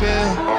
feel.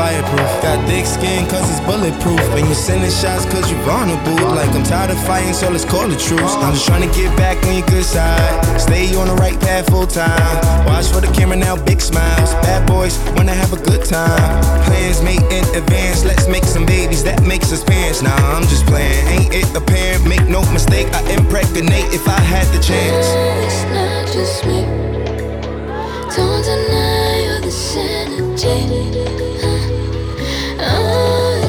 Fireproof. Got thick skin cause it's bulletproof. And you sending shots cause you're vulnerable. Like I'm tired of fighting, so let's call it truce. I'm just trying to get back on your good side. Stay on the right path full time. Watch for the camera now, big smiles. Bad boys wanna have a good time. Plans made in advance. Let's make some babies, that makes us parents. Nah, I'm just playing. Ain't it apparent? Make no mistake, I impregnate if I had the chance. It's not just me. Don't deny you're this energy.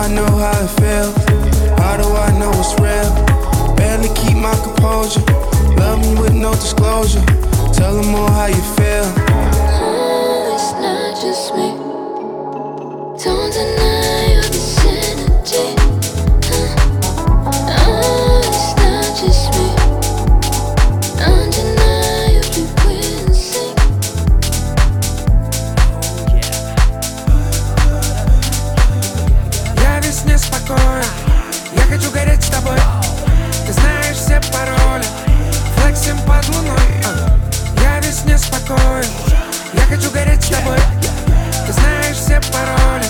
I know how it feels. How do I know it's real? Barely keep my composure. Love me with no disclosure. Tell them all how you feel. Oh, it's not just me. Тобой. Ты знаешь все пароли. Флексим под луной. Я весь неспокоен. Я хочу гореть с тобой. Ты знаешь все пароли.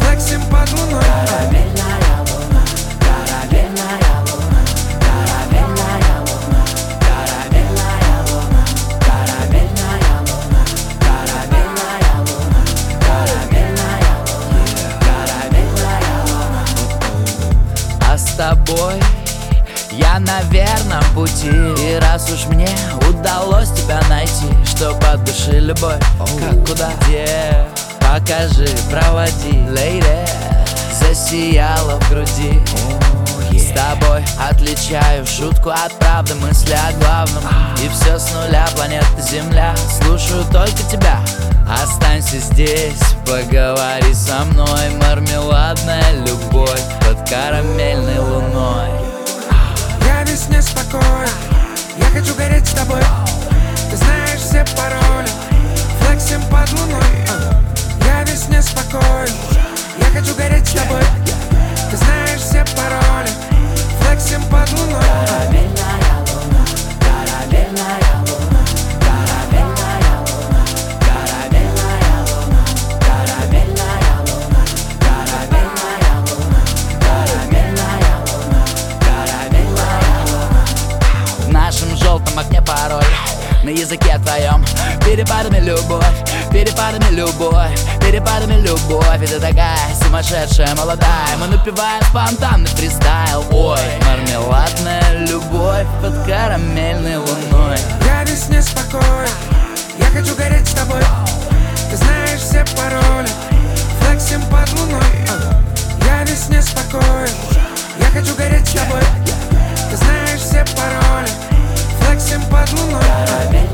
Флексим под луной. Тобой. Я на верном пути. И раз уж мне удалось тебя найти Что по душе любовь, как куда, где? Покажи, проводи, лейли Засияла в груди. С тобой отличаю шутку от правды Мысли о главном. И все с нуля, планета Земля. Слушаю только тебя Останься здесь, поговори со мной Мармеладная любовь под карамельной луной. Я весь неспокоен Я хочу гореть с тобой. Ты знаешь все пароли Флексим под луной. Я весь неспокоен Я хочу гореть с тобой. Ты знаешь все пароли Флексим под луной. Карамельная луна, карамельная луна языке твоем Перепадами любовь, перепадами любовь Перепадами любовь И ты такая сумасшедшая, молодая. Мы напеваем спонтанный фристайл. Ой, мармеладная любовь под карамельной луной. Я весь неспокоен Я хочу гореть с тобой. Ты знаешь все пароли Флексим под луной. Я весь неспокоен Я хочу гореть с тобой. Ты знаешь все пароли Флексим под луной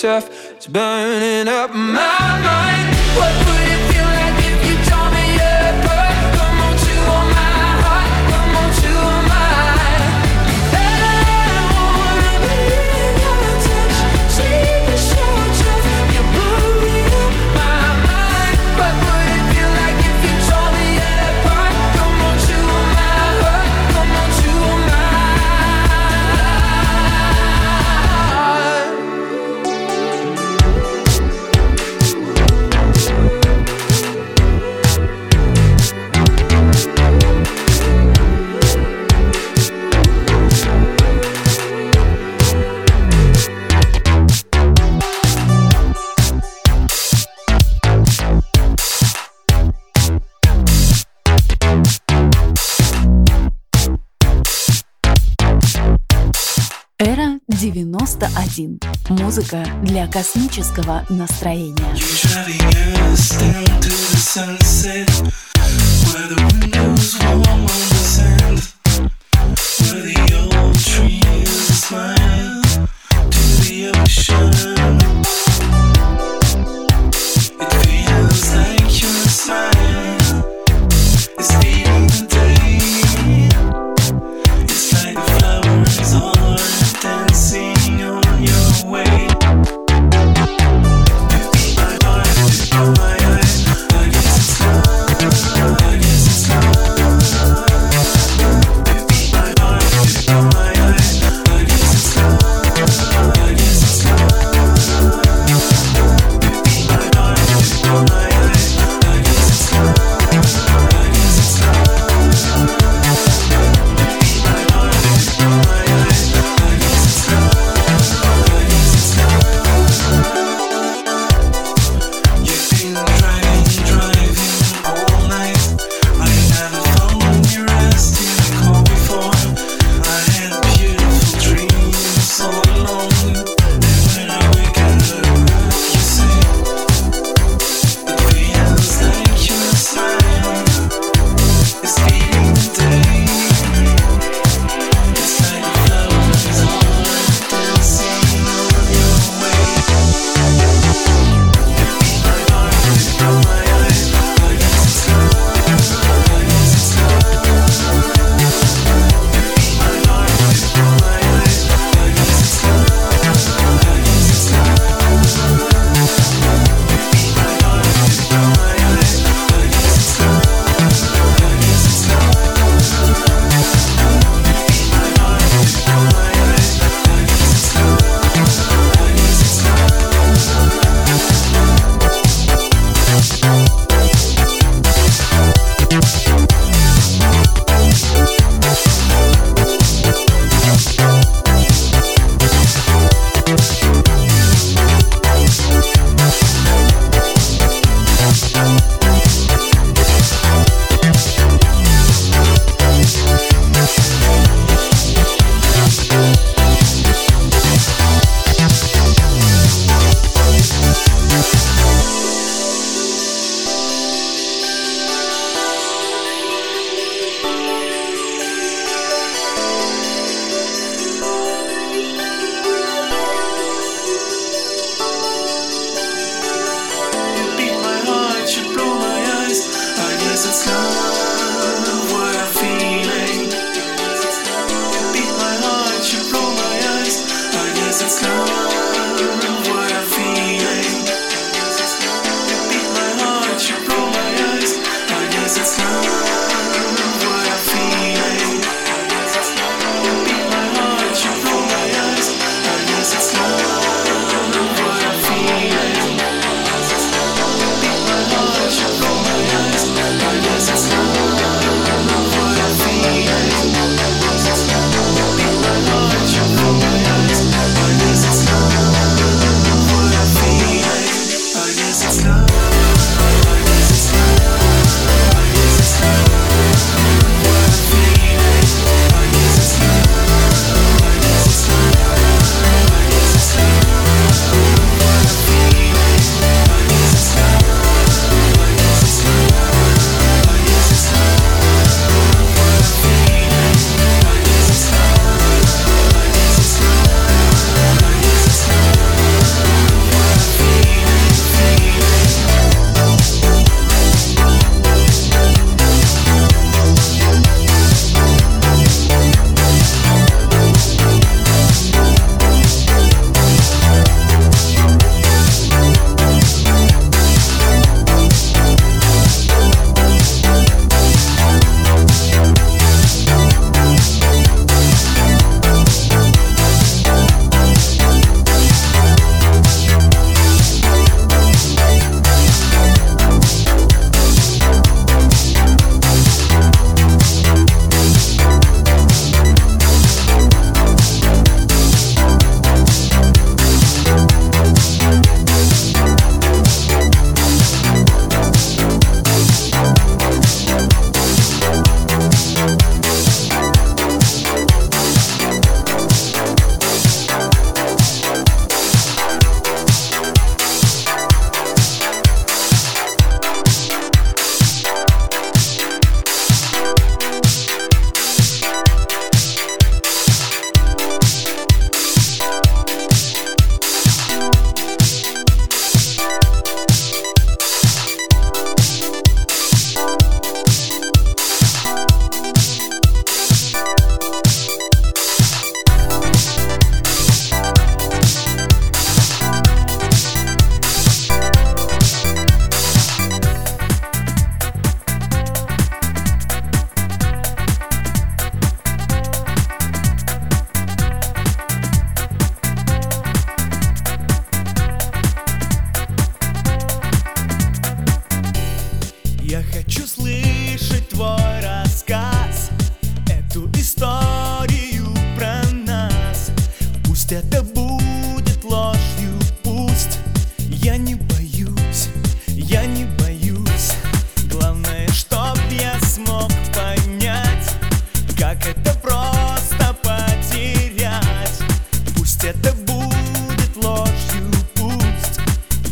tough. It's burning up my один. Музыка для космического настроения. Where the windows warm on the sand Where the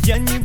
Can you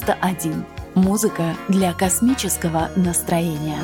91. Музыка для космического настроения.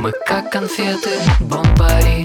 Мы как конфеты, бомбари.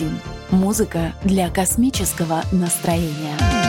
91. Музыка для космического настроения.